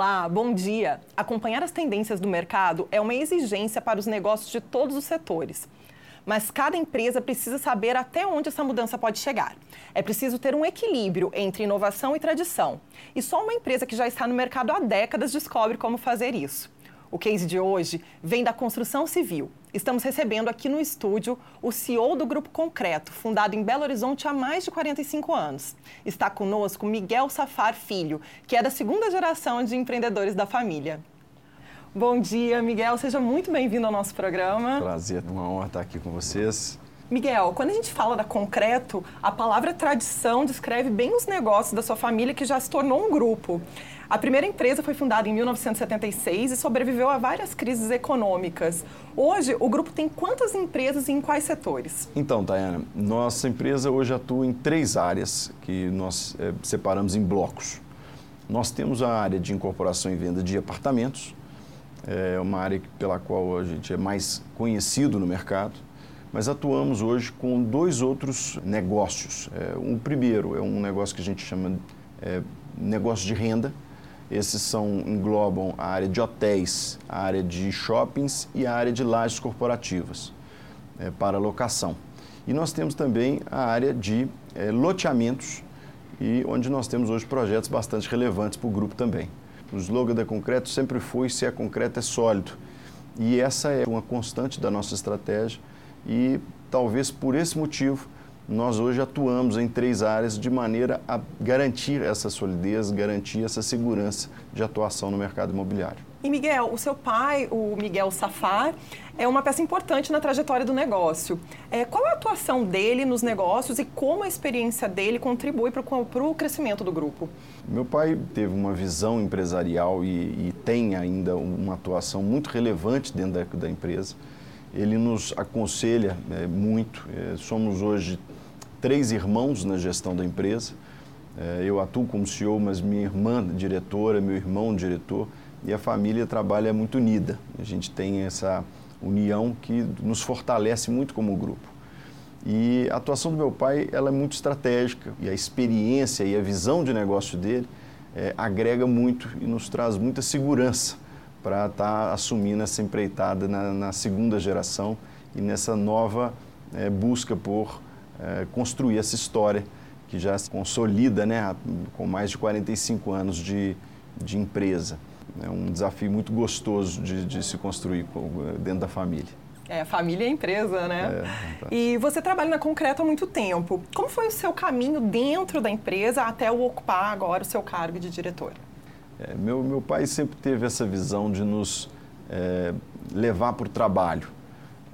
Olá, bom dia. Acompanhar as tendências do mercado é uma exigência para os negócios de todos os setores. Mas cada empresa precisa saber até onde essa mudança pode chegar. É preciso ter um equilíbrio entre inovação e tradição. E só uma empresa que já está no mercado há décadas descobre como fazer isso. O case de hoje vem da construção civil. Estamos recebendo aqui no estúdio o CEO do Grupo Concreto, fundado em Belo Horizonte há mais de 45 anos. Está conosco Miguel Safar Filho, que é da segunda geração de empreendedores da família. Bom dia, Miguel. Seja muito bem-vindo ao nosso programa. Prazer, uma honra estar aqui com vocês. Miguel, quando a gente fala da Concreto, a palavra tradição descreve bem os negócios da sua família que já se tornou um grupo. A primeira empresa foi fundada em 1976 e sobreviveu a várias crises econômicas. Hoje, o grupo tem quantas empresas e em quais setores? Então, Tayana, nossa empresa hoje atua em três áreas que nós é, separamos em blocos. Nós temos a área de incorporação e venda de apartamentos, é uma área pela qual a gente é mais conhecido no mercado mas atuamos hoje com dois outros negócios. É, um primeiro é um negócio que a gente chama é, negócio de renda. Esses são, englobam a área de hotéis, a área de shoppings e a área de lajes corporativas é, para locação. E nós temos também a área de é, loteamentos, e onde nós temos hoje projetos bastante relevantes para o grupo também. O slogan da Concreto sempre foi se é concreto é sólido. E essa é uma constante da nossa estratégia e talvez por esse motivo nós hoje atuamos em três áreas de maneira a garantir essa solidez, garantir essa segurança de atuação no mercado imobiliário. E Miguel, o seu pai, o Miguel Safar, é uma peça importante na trajetória do negócio. É, qual é a atuação dele nos negócios e como a experiência dele contribui para o crescimento do grupo? Meu pai teve uma visão empresarial e, e tem ainda uma atuação muito relevante dentro da, da empresa ele nos aconselha é, muito. É, somos hoje três irmãos na gestão da empresa. É, eu atuo como CEO, mas minha irmã diretora, meu irmão diretor e a família trabalha muito unida. A gente tem essa união que nos fortalece muito como grupo. E a atuação do meu pai ela é muito estratégica e a experiência e a visão de negócio dele é, agrega muito e nos traz muita segurança para estar tá assumindo essa empreitada na, na, segunda geração e nessa nova é, busca por é, construir essa história que já se consolida né, com mais de 45 anos de, de empresa. É um desafio muito gostoso de, de se construir dentro da família. É, família e empresa, né? É, e você trabalha na Concreto há muito tempo. Como foi o seu caminho dentro da empresa até ocupar agora o seu cargo de diretor? É, meu, meu pai sempre teve essa visão de nos é, levar para o trabalho.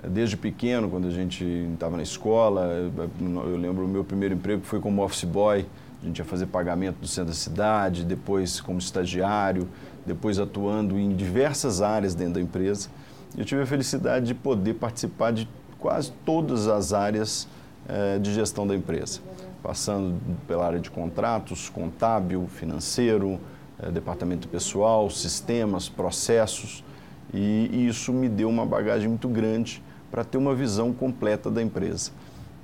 Desde pequeno, quando a gente estava na escola, eu, eu lembro o meu primeiro emprego foi como office boy, a gente ia fazer pagamento do centro da cidade, depois como estagiário, depois atuando em diversas áreas dentro da empresa. Eu tive a felicidade de poder participar de quase todas as áreas é, de gestão da empresa, passando pela área de contratos, contábil, financeiro, é, departamento pessoal, sistemas, processos, e, e isso me deu uma bagagem muito grande para ter uma visão completa da empresa.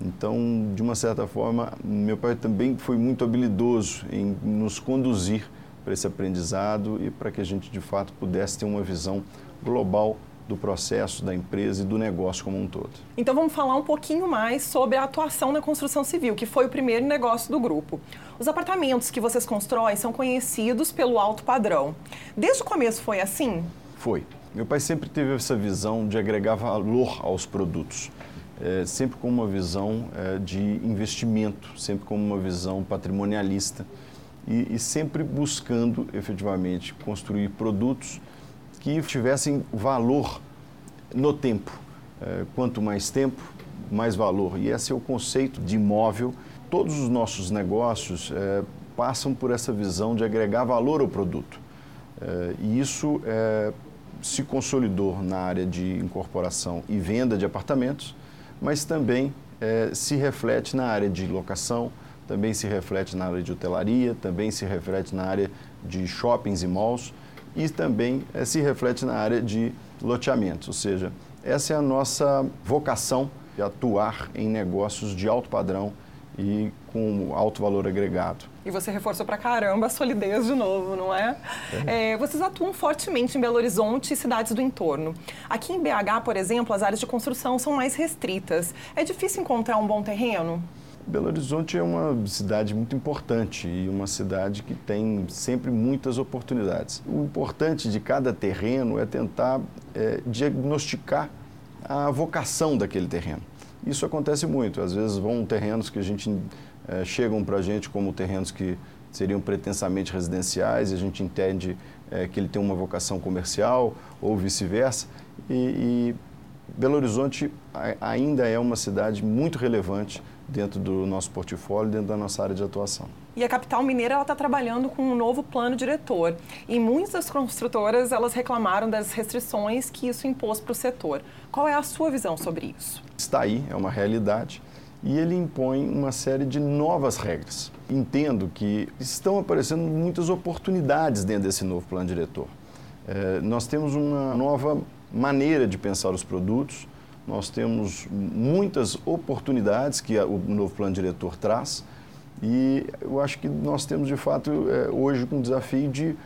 Então, de uma certa forma, meu pai também foi muito habilidoso em nos conduzir para esse aprendizado e para que a gente, de fato, pudesse ter uma visão global do processo, da empresa e do negócio como um todo. Então vamos falar um pouquinho mais sobre a atuação na construção civil, que foi o primeiro negócio do grupo. Os apartamentos que vocês constroem são conhecidos pelo alto padrão. Desde o começo foi assim? Foi. Meu pai sempre teve essa visão de agregar valor aos produtos. É, sempre com uma visão é, de investimento, sempre com uma visão patrimonialista e, e sempre buscando efetivamente construir produtos que tivessem valor no tempo. É, quanto mais tempo, mais valor. E esse é o conceito de imóvel. Todos os nossos negócios é, passam por essa visão de agregar valor ao produto. É, e isso é, se consolidou na área de incorporação e venda de apartamentos, mas também é, se reflete na área de locação, também se reflete na área de hotelaria, também se reflete na área de shoppings e malls e também é, se reflete na área de loteamentos, ou seja, essa é a nossa vocação de atuar em negócios de alto padrão e com alto valor agregado. E você reforçou para caramba a solidez de novo, não é? é? é? Vocês atuam fortemente em Belo Horizonte e cidades do entorno. Aqui em BH, por exemplo, as áreas de construção são mais restritas. É difícil encontrar um bom terreno? Belo Horizonte é uma cidade muito importante e uma cidade que tem sempre muitas oportunidades. O importante de cada terreno é tentar é, diagnosticar a vocação daquele terreno. Isso acontece muito. Às vezes vão terrenos que a gente é, chegam para a gente como terrenos que seriam pretensamente residenciais e a gente entende é, que ele tem uma vocação comercial ou vice-versa. E, e, Belo Horizonte ainda é uma cidade muito relevante dentro do nosso portfólio, dentro da nossa área de atuação. E a capital mineira está trabalhando com um novo plano diretor. E muitas das construtoras elas reclamaram das restrições que isso impôs para o setor. Qual é a sua visão sobre isso? Está aí, é uma realidade e ele impõe uma série de novas regras. Entendo que estão aparecendo muitas oportunidades dentro desse novo plano diretor. É, nós temos uma nova maneira de pensar os produtos, nós temos muitas oportunidades que o novo plano diretor traz e eu acho que nós temos de fato é, hoje um desafio de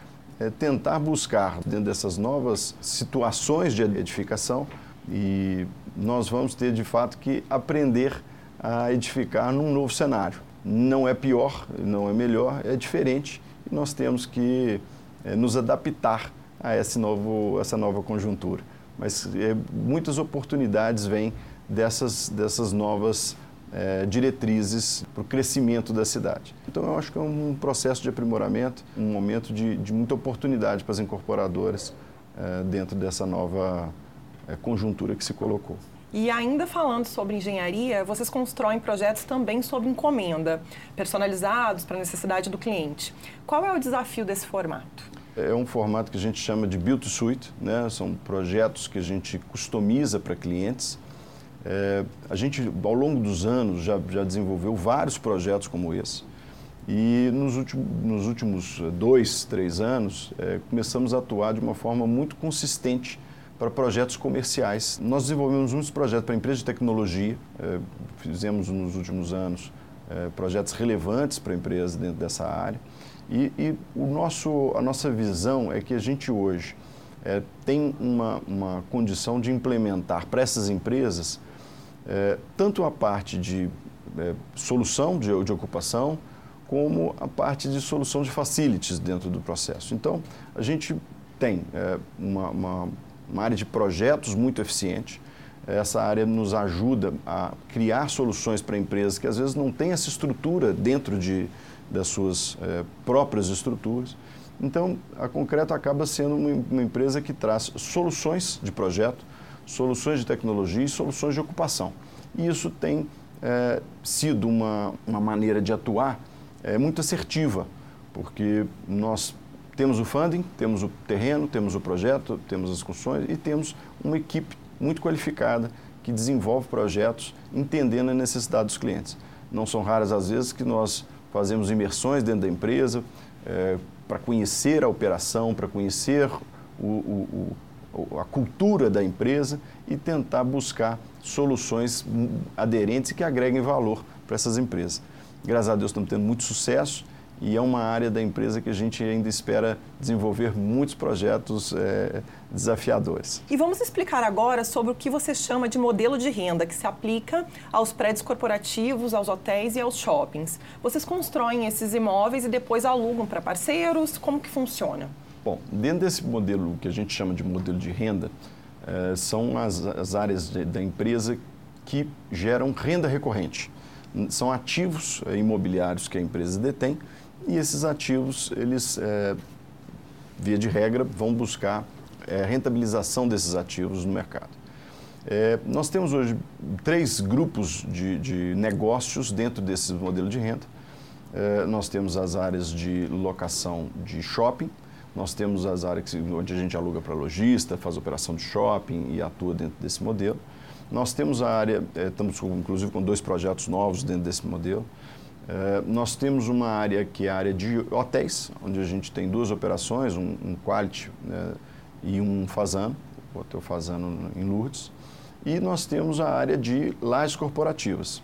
é, tentar buscar dentro dessas novas situações de edificação e nós vamos ter de fato que aprender a edificar num novo cenário. Não é pior, não é melhor, é diferente e nós temos que é, nos adaptar a esse novo, essa nova conjuntura. Mas é, muitas oportunidades vêm dessas, dessas novas é, diretrizes para o crescimento da cidade. Então, eu acho que é um processo de aprimoramento, um momento de, de muita oportunidade para as incorporadoras é, dentro dessa nova é, conjuntura que se colocou. E ainda falando sobre engenharia, vocês constroem projetos também sob encomenda, personalizados para a necessidade do cliente. Qual é o desafio desse formato? É um formato que a gente chama de build suite, né? são projetos que a gente customiza para clientes. É, a gente, ao longo dos anos, já, já desenvolveu vários projetos como esse. E nos últimos, nos últimos dois, três anos, é, começamos a atuar de uma forma muito consistente para projetos comerciais. Nós desenvolvemos muitos projetos para empresas de tecnologia, é, fizemos nos últimos anos projetos relevantes para empresas dentro dessa área. E, e, o nosso, a nossa visão é que a gente hoje é, tem uma, uma condição de implementar para essas empresas é, tanto a parte de é, solução de, de ocupação, como a parte de solução de facilities dentro do processo. Então, a gente tem é, uma, uma uma área de projetos muito eficiente. Essa área nos ajuda a criar soluções para empresas que às vezes não têm essa estrutura dentro de, das suas é, próprias estruturas. Então, a Concreto acaba sendo uma, uma, empresa que traz soluções de projeto, soluções de tecnologia e soluções de ocupação. E isso tem é, sido uma, uma maneira de atuar é, muito assertiva, porque nós temos o funding, temos o terreno, temos o projeto, temos as construções e temos uma equipe muito qualificada que desenvolve projetos entendendo a necessidade dos clientes. Não são raras as vezes que nós fazemos imersões dentro da empresa é, para conhecer a operação, para conhecer o, o, o, a cultura da empresa e tentar buscar soluções aderentes que agreguem valor para essas empresas. Graças a Deus estamos tendo muito sucesso e é uma área da empresa que a gente ainda espera desenvolver muitos projetos é, desafiadores. E vamos explicar agora sobre o que você chama de modelo de renda, que se aplica aos prédios corporativos, aos hotéis e aos shoppings. Vocês constroem esses imóveis e depois alugam para parceiros? Como que funciona? Bom, dentro desse modelo que a gente chama de modelo de renda, é, são as, as áreas de, da empresa que geram renda recorrente. São ativos é, imobiliários que a empresa detém e esses ativos, eles, é, via de regra, vão buscar é, rentabilização desses ativos no mercado. É, nós temos hoje três grupos de, de, negócios dentro desse modelo de renda. É, nós temos as áreas de locação de shopping, nós temos as áreas onde a gente aluga para lojista, faz operação de shopping e atua dentro desse modelo. Nós temos a área, é, estamos inclusive com dois projetos novos dentro desse modelo. Eh, nós temos uma área que é a área de hotéis, onde a gente tem duas operações, um, um Quality né, e um Fazano, o Hotel Fazano em Lourdes. E nós temos a área de lajes corporativas.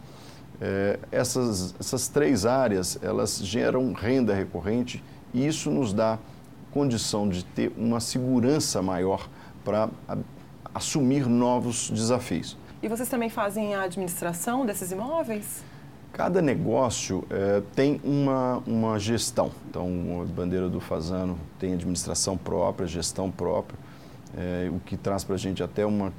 É, essas, essas três áreas, elas geram renda recorrente e isso nos dá condição de ter uma segurança maior para assumir novos desafios. E vocês também fazem a administração desses imóveis? Cada negócio é, tem uma, uma gestão. Então, a bandeira do Fazano tem administração própria, gestão própria, é, o que traz para a gente até uma,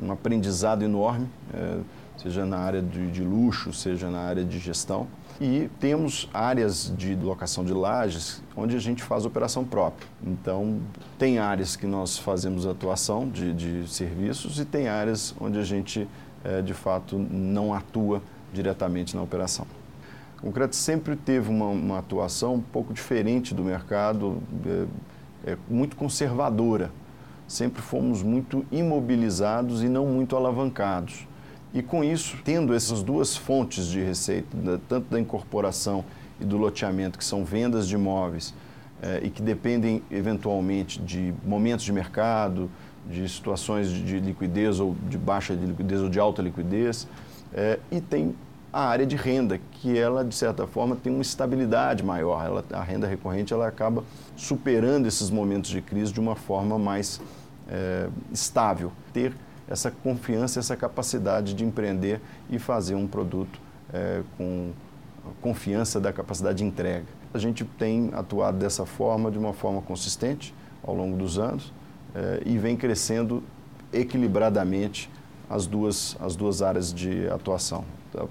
um aprendizado enorme, é, seja na área de, de luxo, seja na área de gestão. E temos áreas de locação de lajes onde a gente faz operação própria. Então, tem áreas que nós fazemos atuação de, de serviços e tem áreas onde a gente, de fato, não atua diretamente na operação. O concreto sempre teve uma, uma atuação um pouco diferente do mercado, é, é, muito conservadora. Sempre fomos muito imobilizados e não muito alavancados. E com isso, tendo essas duas fontes de receita, da, tanto da incorporação e do loteamento, que são vendas de imóveis é, e que dependem eventualmente de momentos de mercado, de situações de, de liquidez ou de baixa de liquidez ou de alta liquidez, é, e tem a área de renda, que ela, de certa forma, tem uma estabilidade maior. Ela, a renda recorrente ela acaba superando esses momentos de crise de uma forma mais é, estável. Ter essa confiança, essa capacidade de empreender e fazer um produto é, com confiança da capacidade de entrega. A gente tem atuado dessa forma, de uma forma consistente, ao longo dos anos, é, e vem crescendo equilibradamente as duas, as duas áreas de atuação,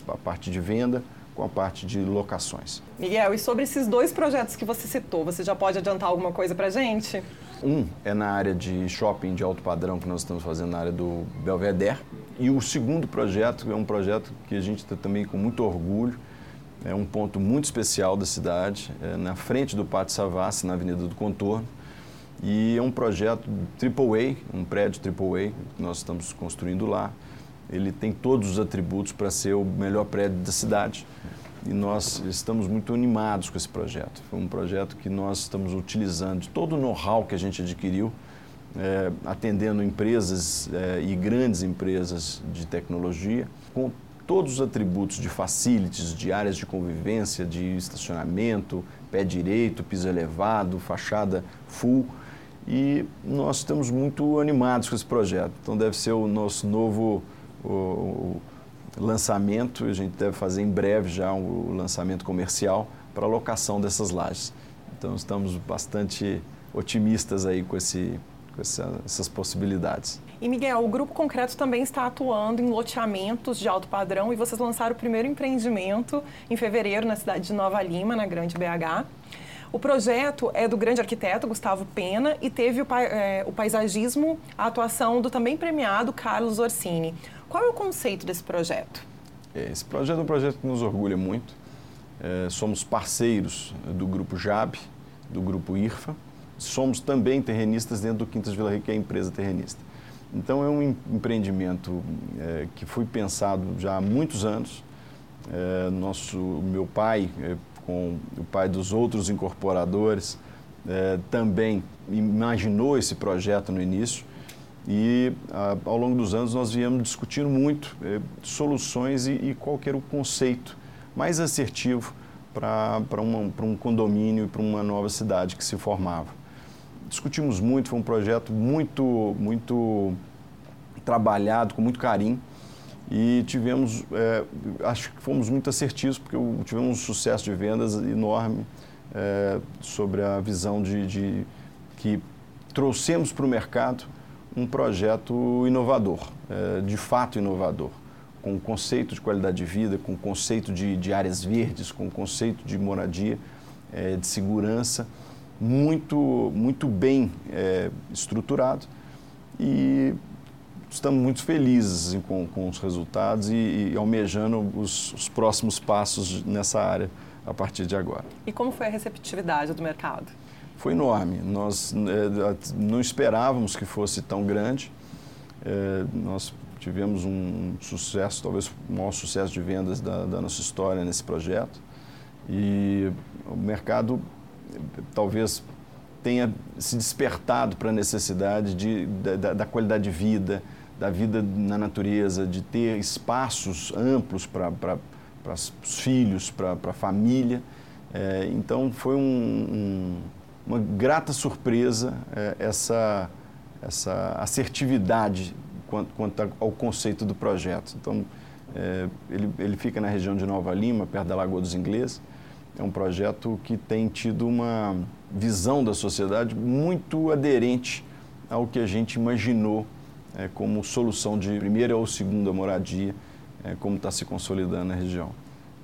a parte de venda com a parte de locações. Miguel, e sobre esses dois projetos que você citou, você já pode adiantar alguma coisa para a gente? Um é na área de shopping de alto padrão que nós estamos fazendo na área do Belvedere. E o segundo projeto é um projeto que a gente está também com muito orgulho. É um ponto muito especial da cidade, é na frente do Pátio Savassi, na Avenida do Contorno. E é um projeto AAA, um prédio AAA que nós estamos construindo lá. Ele tem todos os atributos para ser o melhor prédio da cidade. E nós estamos muito animados com esse projeto. Foi um projeto que nós estamos utilizando todo o know-how que a gente adquiriu, é, atendendo empresas é, e grandes empresas de tecnologia, com todos os atributos de facilities, de áreas de convivência, de estacionamento, pé direito, piso elevado, fachada full e nós estamos muito animados com esse projeto. Então deve ser o nosso novo o, o lançamento, a gente deve fazer em breve já o um, lançamento comercial para a locação dessas lajes. Então estamos bastante otimistas aí com, esse, com essa, essas possibilidades. E Miguel, o Grupo Concreto também está atuando em loteamentos de alto padrão e vocês lançaram o primeiro empreendimento em fevereiro na cidade de Nova Lima, na Grande BH. O projeto é do grande arquiteto Gustavo Pena e teve o, é, o paisagismo, a atuação do também premiado Carlos Orsini. Qual é o conceito desse projeto? É, esse projeto é um projeto que nos orgulha muito. É, somos parceiros do Grupo JAB, do Grupo IRFA. Somos também terrenistas dentro do Quintas Vila Rica, que é a empresa terrenista. Então, é um empreendimento é, que foi pensado já há muitos anos. É, nosso, meu pai é, com o pai dos outros incorporadores, é, também imaginou esse projeto no início e a, ao longo dos anos nós viemos discutindo muito é, soluções e, e qual era o conceito mais assertivo para um condomínio e para uma nova cidade que se formava. Discutimos muito, foi um projeto muito, muito trabalhado, com muito carinho e tivemos, é, acho que fomos muito assertivos, porque tivemos um sucesso de vendas enorme é, sobre a visão de, de que trouxemos para o mercado um projeto inovador, é, de fato inovador, com o conceito de qualidade de vida, com o conceito de, de áreas verdes, com o conceito de moradia, é, de segurança, muito, muito bem é, estruturado. E estamos muito felizes assim, com, com, os resultados e, e almejando os, os, próximos passos nessa área a partir de agora. E como foi a receptividade do mercado? Foi enorme. Nós é, não esperávamos que fosse tão grande. É, nós tivemos um sucesso, talvez o maior sucesso de vendas da, da nossa história nesse projeto. E o mercado talvez tenha se despertado para a necessidade de, da, da qualidade de vida, da vida na natureza, de ter espaços amplos para os filhos, para a família. É, então foi um, um, uma grata surpresa é, essa, essa assertividade quanto, quanto, ao conceito do projeto. Então é, ele, ele fica na região de Nova Lima, perto da Lagoa dos Ingleses. É um projeto que tem tido uma visão da sociedade muito aderente ao que a gente imaginou é, como solução de primeira ou segunda moradia, é, como está se consolidando na região.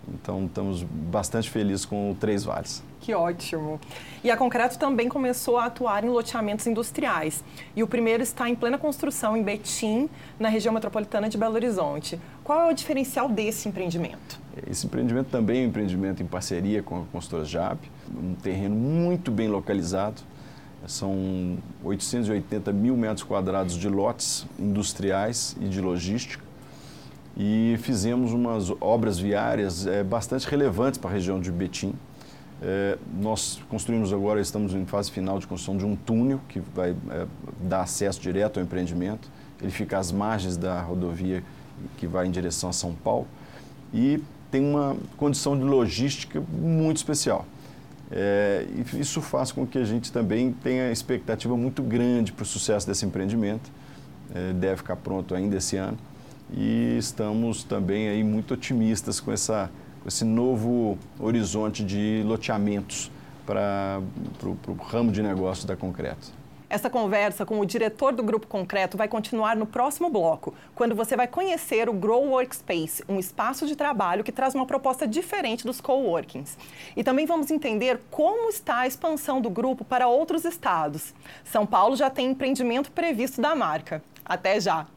Então, estamos bastante felizes com o Três Vales. Que ótimo. E a Concreto também começou a atuar em loteamentos industriais. E o primeiro está em plena construção em Betim, na região metropolitana de Belo Horizonte. Qual é o diferencial desse empreendimento? Esse empreendimento também é um empreendimento em parceria com a construtora JAP, um terreno muito bem localizado. São 880 mil metros quadrados de lotes industriais e de logística e fizemos umas obras viárias é, bastante relevantes para a região de Betim. É, nós construímos agora, estamos em fase final de construção de um túnel que vai é, dar acesso direto ao empreendimento. Ele fica às margens da rodovia que vai em direção a São Paulo e tem uma condição de logística muito especial. É, isso faz com que a gente também tenha expectativa muito grande para o sucesso desse empreendimento. É, deve ficar pronto ainda esse ano e estamos também aí muito otimistas com, essa, com esse novo horizonte de loteamentos para o ramo de negócio da Concreto. Essa conversa com o diretor do Grupo Concreto vai continuar no próximo bloco, quando você vai conhecer o Grow Workspace, um espaço de trabalho que traz uma proposta diferente dos coworkings. E também vamos entender como está a expansão do grupo para outros estados. São Paulo já tem empreendimento previsto da marca. Até já!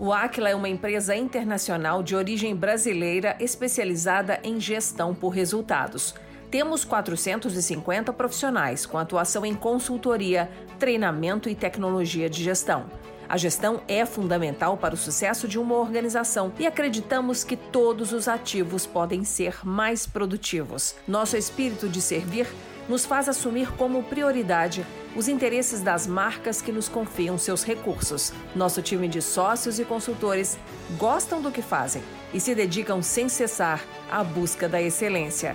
O Aquila é uma empresa internacional de origem brasileira especializada em gestão por resultados. Temos 450 profissionais com atuação em consultoria, treinamento e tecnologia de gestão. A gestão é fundamental para o sucesso de uma organização e acreditamos que todos os ativos podem ser mais produtivos. Nosso espírito de servir nos faz assumir como prioridade os interesses das marcas que nos confiam seus recursos. Nosso time de sócios e consultores gostam do que fazem e se dedicam sem cessar à busca da excelência.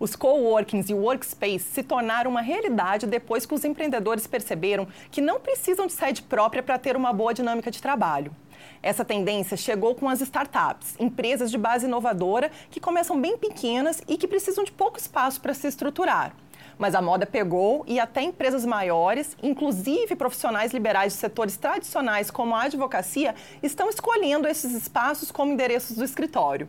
Os coworkings e workspace se tornaram uma realidade depois que os empreendedores perceberam que não precisam de sede própria para ter uma boa dinâmica de trabalho. Essa tendência chegou com as startups, empresas de base inovadora que começam bem pequenas e que precisam de pouco espaço para se estruturar. Mas a moda pegou e até empresas maiores, inclusive profissionais liberais de setores tradicionais como a advocacia, estão escolhendo esses espaços como endereços do escritório.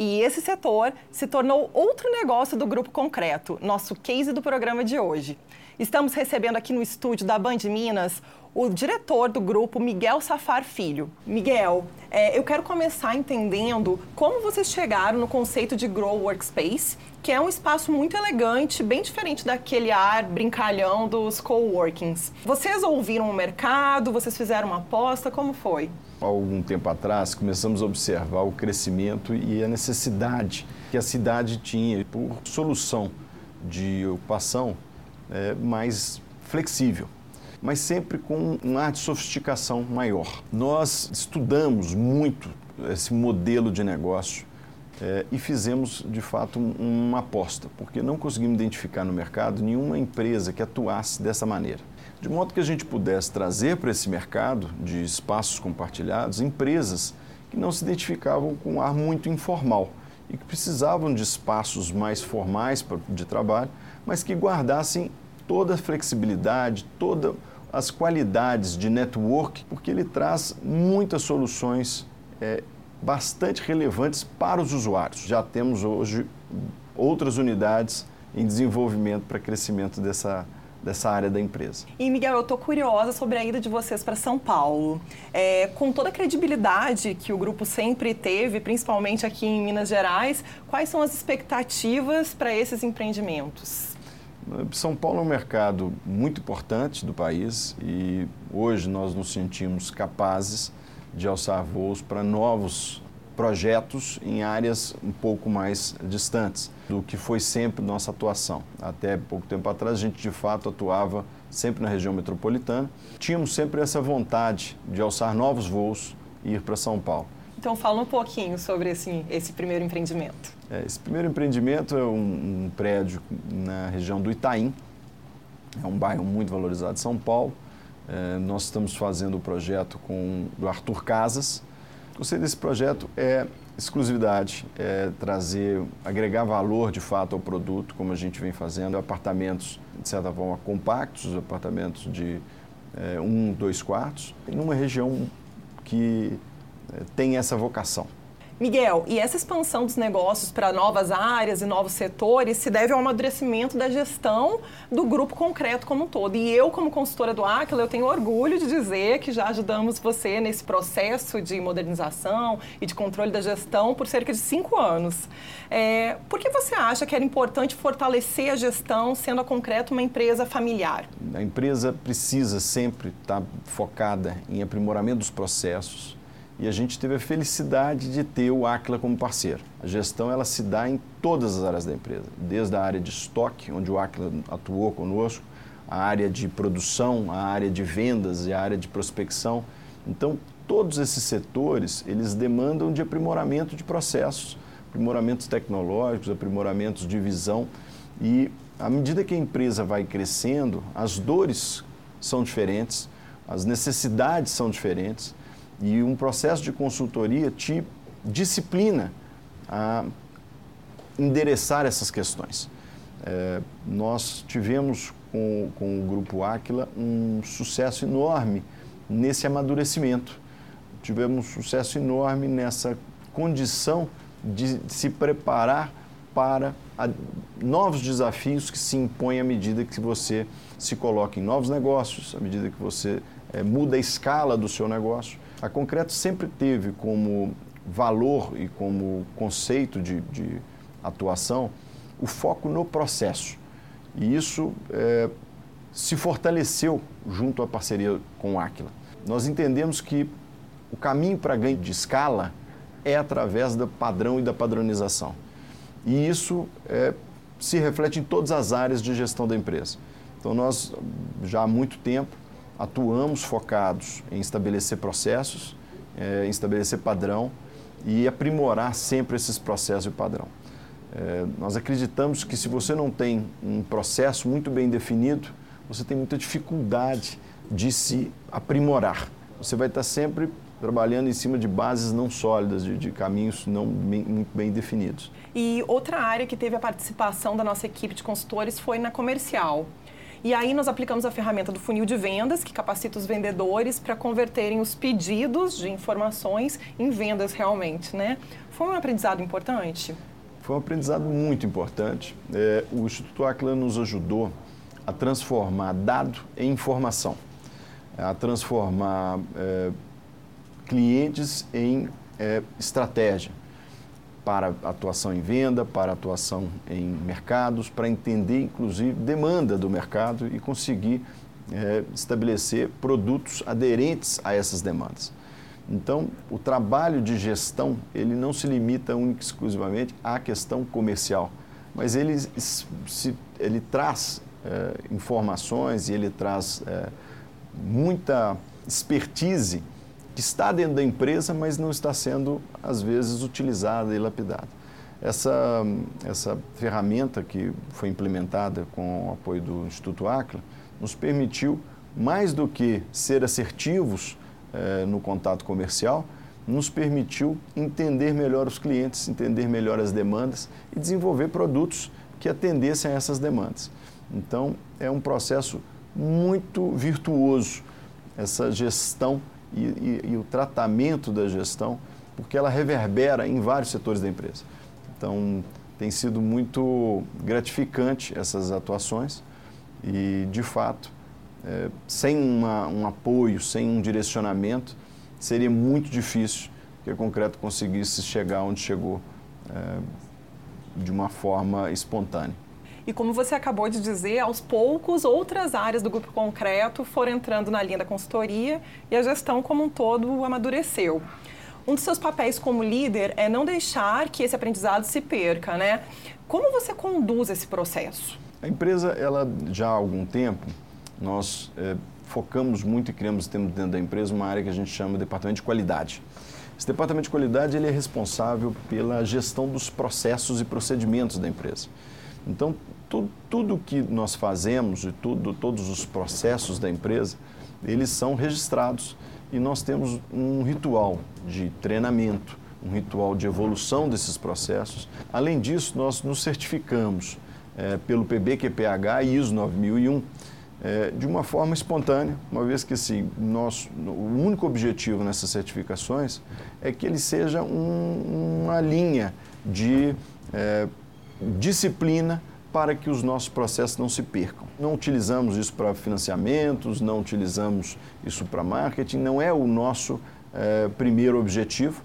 E esse setor se tornou outro negócio do Grupo Concreto, nosso case do programa de hoje. Estamos recebendo aqui no estúdio da Band Minas o diretor do grupo, Miguel Safar Filho. Miguel, é, eu quero começar entendendo como vocês chegaram no conceito de Grow Workspace, que é um espaço muito elegante, bem diferente daquele ar brincalhão dos coworkings. Vocês ouviram o mercado, vocês fizeram uma aposta, como foi? Algum tempo atrás, começamos a observar o crescimento e a necessidade que a cidade tinha por solução de ocupação é, mais flexível mas sempre com um ar de sofisticação maior. Nós estudamos muito esse modelo de negócio é, e fizemos, de fato, um, uma aposta, porque não conseguimos identificar no mercado nenhuma empresa que atuasse dessa maneira. De modo que a gente pudesse trazer para esse mercado de espaços compartilhados empresas que não se identificavam com um ar muito informal e que precisavam de espaços mais formais de trabalho, mas que guardassem toda a flexibilidade, todas as qualidades de network, porque ele traz muitas soluções é, bastante relevantes para os usuários. Já temos hoje outras unidades em desenvolvimento para crescimento dessa, dessa área da empresa. E Miguel, eu estou curiosa sobre a ida de vocês para São Paulo. É, com toda a credibilidade que o grupo sempre teve, principalmente aqui em Minas Gerais, quais são as expectativas para esses empreendimentos? São Paulo é um mercado muito importante do país e hoje nós nos sentimos capazes de alçar voos para novos projetos em áreas um pouco mais distantes do que foi sempre nossa atuação. Até pouco tempo atrás, a gente de fato atuava sempre na região metropolitana. Tínhamos sempre essa vontade de alçar novos voos e ir para São Paulo. Então, fala um pouquinho sobre esse, esse primeiro empreendimento. É, esse primeiro empreendimento é um, um prédio na região do Itaim, é um bairro muito valorizado de São Paulo. É, nós estamos fazendo o projeto com o Arthur Casas, conceito desse projeto é exclusividade, é trazer, agregar valor de fato ao produto, como a gente vem fazendo, apartamentos de certa forma compactos, apartamentos de é, um, dois quartos, numa região que é, tem essa vocação. Miguel, e essa expansão dos negócios para novas áreas e novos setores se deve ao amadurecimento da gestão do grupo concreto como um todo. E eu, como consultora do Aquila, eu tenho orgulho de dizer que já ajudamos você nesse processo de modernização e de controle da gestão por cerca de cinco anos. É, por que você acha que era importante fortalecer a gestão, sendo a concreto uma empresa familiar? A empresa precisa sempre estar focada em aprimoramento dos processos, e a gente teve a felicidade de ter o Aquila como parceiro. A gestão ela se dá em todas as áreas da empresa, desde a área de estoque, onde o Aquila atuou conosco, a área de produção, a área de vendas e a área de prospecção. Então, todos esses setores, eles demandam de aprimoramento de processos, aprimoramentos tecnológicos, aprimoramentos de visão e à medida que a empresa vai crescendo, as dores são diferentes, as necessidades são diferentes e um processo de consultoria te disciplina a endereçar essas questões. É, nós tivemos com, com o Grupo Aquila um sucesso enorme nesse amadurecimento. Tivemos um sucesso enorme nessa condição de, de se preparar para a, novos desafios que se impõem à medida que você se coloca em novos negócios, à medida que você é, muda a escala do seu negócio. A Concreto sempre teve como valor e como conceito de, de atuação o foco no processo. E isso é, se fortaleceu junto à parceria com o Aquila. Nós entendemos que o caminho para ganho de escala é através do padrão e da padronização. E isso é, se reflete em todas as áreas de gestão da empresa. Então, nós já há muito tempo atuamos focados em estabelecer processos, é, em estabelecer padrão e aprimorar sempre esses processos e padrão. É, nós acreditamos que se você não tem um processo muito bem definido, você tem muita dificuldade de se aprimorar. Você vai estar sempre trabalhando em cima de bases não sólidas, de, de caminhos não bem, muito bem definidos. E outra área que teve a participação da nossa equipe de consultores foi na comercial. E aí nós aplicamos a ferramenta do funil de vendas, que capacita os vendedores para converterem os pedidos de informações em vendas realmente, né? Foi um aprendizado importante? Foi um aprendizado muito importante. É, o Instituto Aquila nos ajudou a transformar dado em informação, a transformar é, clientes em é, estratégia para atuação em venda, para atuação em mercados, para entender, inclusive, demanda do mercado e conseguir é, estabelecer produtos aderentes a essas demandas. Então, o trabalho de gestão, ele não se limita única exclusivamente à questão comercial, mas ele, se, ele traz é, informações e ele traz é, muita expertise que está dentro da empresa, mas não está sendo, às vezes, utilizada e lapidada. Essa, essa ferramenta que foi implementada com o apoio do Instituto Acla nos permitiu, mais do que ser assertivos eh, no contato comercial, nos permitiu entender melhor os clientes, entender melhor as demandas e desenvolver produtos que atendessem a essas demandas. Então, é um processo muito virtuoso essa gestão e, e, e o tratamento da gestão, porque ela reverbera em vários setores da empresa. Então, tem sido muito gratificante essas atuações E, de fato, é, sem uma, um apoio, sem um direcionamento, seria muito difícil que a Concreto conseguisse chegar onde chegou é, de uma forma espontânea. E como você acabou de dizer, aos poucos outras áreas do Grupo Concreto foram entrando na linha da consultoria e a gestão como um todo amadureceu. Um dos seus papéis como líder é não deixar que esse aprendizado se perca, né? Como você conduz esse processo? A empresa, ela já há algum tempo, nós é, focamos muito e criamos temos dentro da empresa uma área que a gente chama de departamento de qualidade. Esse departamento de qualidade ele é responsável pela gestão dos processos e procedimentos da empresa. Então, tudo, tudo que nós fazemos e tudo, todos os processos da empresa, eles são registrados e nós temos um ritual de treinamento, um ritual de evolução desses processos. Além disso, nós nos certificamos é, pelo PBQPH e ISO 9001 é, de uma forma espontânea, uma vez que assim, nosso, o único objetivo nessas certificações é que ele seja um, uma linha de é, disciplina para que os nossos processos não se percam. Não utilizamos isso para financiamentos, não utilizamos isso para marketing, não é o nosso é, primeiro objetivo,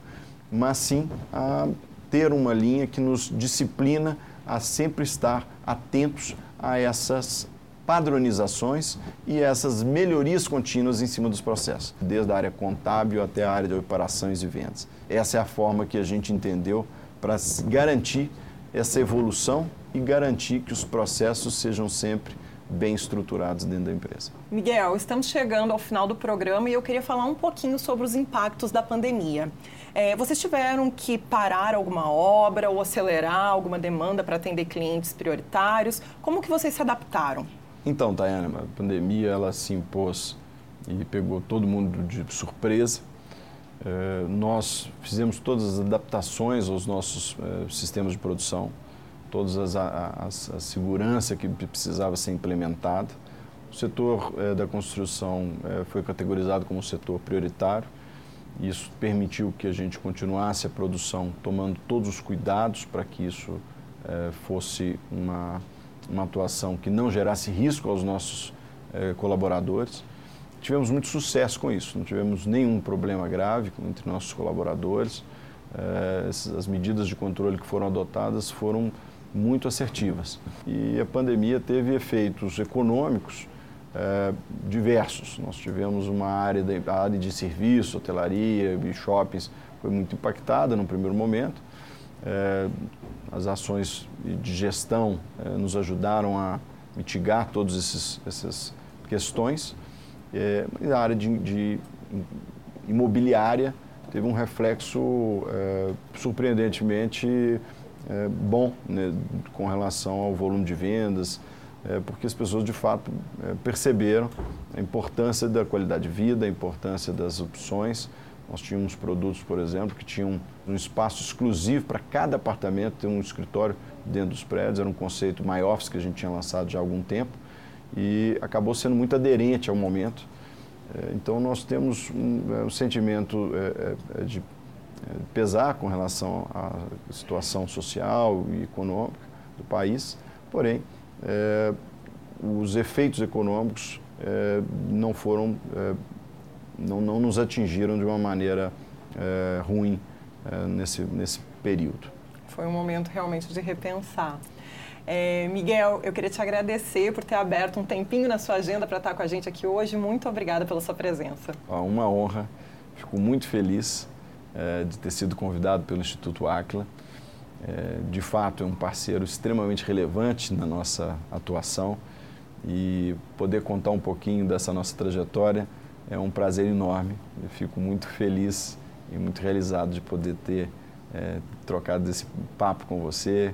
mas sim a ter uma linha que nos disciplina a sempre estar atentos a essas padronizações e essas melhorias contínuas em cima dos processos, desde a área contábil até a área de operações e vendas. Essa é a forma que a gente entendeu para garantir essa evolução e garantir que os processos sejam sempre bem estruturados dentro da empresa. Miguel, estamos chegando ao final do programa e eu queria falar um pouquinho sobre os impactos da pandemia. É, vocês tiveram que parar alguma obra ou acelerar alguma demanda para atender clientes prioritários? Como que vocês se adaptaram? Então, Tayana, a pandemia ela se impôs e pegou todo mundo de surpresa. É, nós fizemos todas as adaptações aos nossos é, sistemas de produção, todas as, as, a segurança que precisava ser implementada. O setor é, da construção foi categorizado como setor prioritário. Isso permitiu que a gente continuasse a produção tomando todos os cuidados para que isso fosse uma uma atuação que não gerasse risco aos nossos eh, colaboradores. Tivemos muito sucesso com isso, não tivemos nenhum problema grave entre nossos colaboradores. Eh, as medidas de controle que foram adotadas foram muito assertivas. E a pandemia teve efeitos econômicos eh, diversos. Nós tivemos uma área, de, área de serviço, hotelaria e shoppings foi muito impactada no primeiro momento. É, as ações de gestão nos ajudaram a mitigar todas essas questões. É, a área de, de, imobiliária teve um reflexo é, surpreendentemente é, bom né, com relação ao volume de vendas, é, porque as pessoas de fato perceberam a importância da qualidade de vida, a importância das opções. Nós tínhamos produtos, por exemplo, que tinham um espaço exclusivo para cada apartamento ter um escritório dentro dos prédios. Era um conceito My Office que a gente tinha lançado já há algum tempo e acabou sendo muito aderente ao momento. É, então, nós temos um, é, um sentimento é, de pesar com relação à situação social e econômica do país, porém, os efeitos econômicos não foram não, não nos atingiram de uma maneira ruim nesse, nesse período. Foi um momento realmente de repensar. É, Miguel, eu queria te agradecer por ter aberto um tempinho na sua agenda para estar com a gente aqui hoje. Muito obrigada pela sua presença. Uma honra. Fico muito feliz é, de ter sido convidado pelo Instituto Aquila. É, de fato, é um parceiro extremamente relevante na nossa atuação e poder contar um pouquinho dessa nossa trajetória é um prazer enorme. Eu fico muito feliz e muito realizado de poder ter é, trocado esse papo com você.